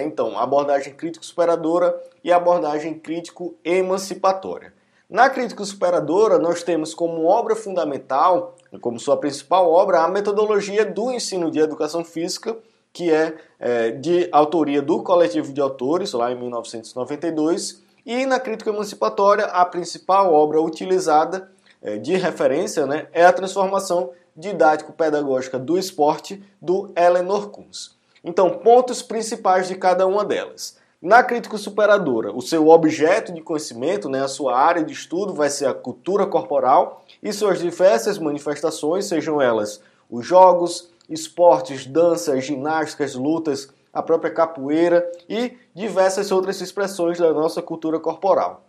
Então, abordagem crítico-superadora e abordagem crítico-emancipatória. Na crítico-superadora, nós temos como obra fundamental, como sua principal obra, a metodologia do ensino de educação física, que é, é de autoria do coletivo de autores, lá em 1992, e na crítica emancipatória, a principal obra utilizada é, de referência né, é a transformação didático-pedagógica do esporte do Eleanor Kunz. Então, pontos principais de cada uma delas. Na crítica superadora, o seu objeto de conhecimento, né, a sua área de estudo vai ser a cultura corporal e suas diversas manifestações, sejam elas os jogos, esportes, danças, ginásticas, lutas, a própria capoeira e diversas outras expressões da nossa cultura corporal.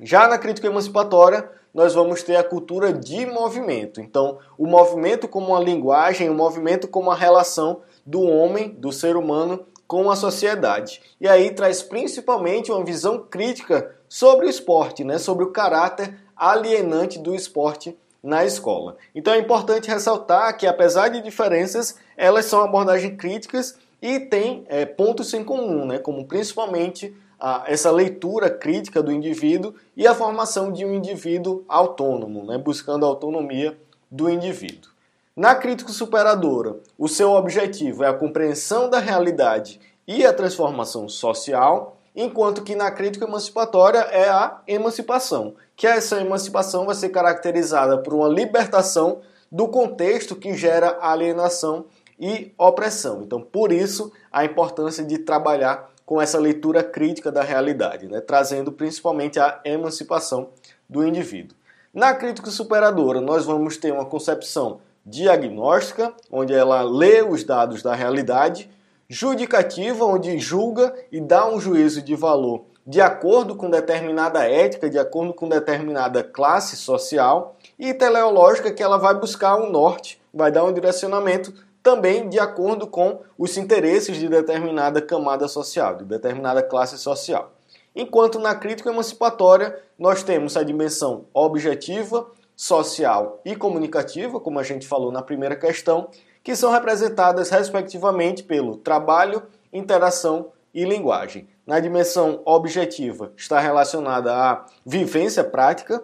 Já na crítica emancipatória, nós vamos ter a cultura de movimento. Então, o movimento como uma linguagem, o movimento como a relação do homem, do ser humano, com a sociedade. E aí traz principalmente uma visão crítica sobre o esporte, né? sobre o caráter alienante do esporte na escola. Então é importante ressaltar que, apesar de diferenças, elas são abordagens críticas e têm é, pontos em comum, né? como principalmente essa leitura crítica do indivíduo e a formação de um indivíduo autônomo, né? buscando a autonomia do indivíduo. Na crítica superadora, o seu objetivo é a compreensão da realidade e a transformação social, enquanto que na crítica emancipatória é a emancipação, que essa emancipação vai ser caracterizada por uma libertação do contexto que gera alienação e opressão. Então, por isso, a importância de trabalhar com essa leitura crítica da realidade, né? trazendo principalmente a emancipação do indivíduo. Na crítica superadora, nós vamos ter uma concepção diagnóstica, onde ela lê os dados da realidade, judicativa, onde julga e dá um juízo de valor de acordo com determinada ética, de acordo com determinada classe social, e teleológica, que ela vai buscar um norte, vai dar um direcionamento também de acordo com os interesses de determinada camada social, de determinada classe social. Enquanto na crítica emancipatória nós temos a dimensão objetiva, social e comunicativa, como a gente falou na primeira questão, que são representadas respectivamente pelo trabalho, interação e linguagem. Na dimensão objetiva está relacionada à vivência prática,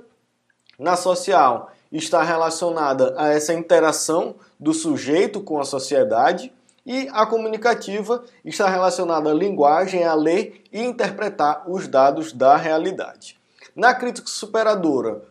na social está relacionada a essa interação do sujeito com a sociedade e a comunicativa está relacionada à linguagem, a ler e interpretar os dados da realidade. Na crítica superadora,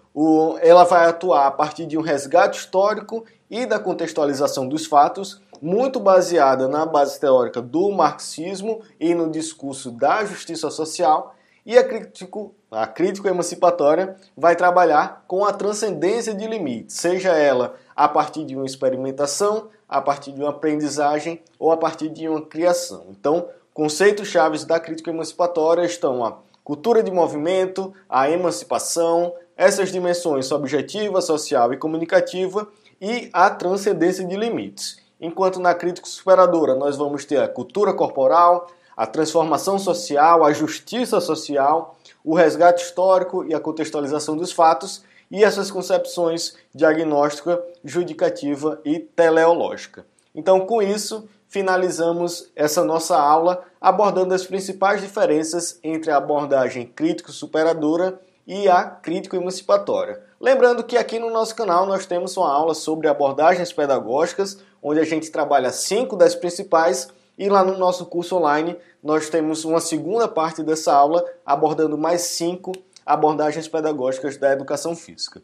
ela vai atuar a partir de um resgate histórico e da contextualização dos fatos, muito baseada na base teórica do marxismo e no discurso da justiça social, e a crítico, a crítico emancipatória vai trabalhar com a transcendência de limites, seja ela a partir de uma experimentação, a partir de uma aprendizagem ou a partir de uma criação. Então, conceitos chaves da crítica emancipatória estão a cultura de movimento, a emancipação, essas dimensões subjetiva, social e comunicativa e a transcendência de limites. Enquanto na crítica superadora nós vamos ter a cultura corporal, a transformação social, a justiça social, o resgate histórico e a contextualização dos fatos, e essas concepções diagnóstica, judicativa e teleológica. Então, com isso, finalizamos essa nossa aula abordando as principais diferenças entre a abordagem crítico-superadora e a crítico-emancipatória. Lembrando que aqui no nosso canal nós temos uma aula sobre abordagens pedagógicas, onde a gente trabalha cinco das principais e lá no nosso curso online nós temos uma segunda parte dessa aula abordando mais cinco abordagens pedagógicas da educação física.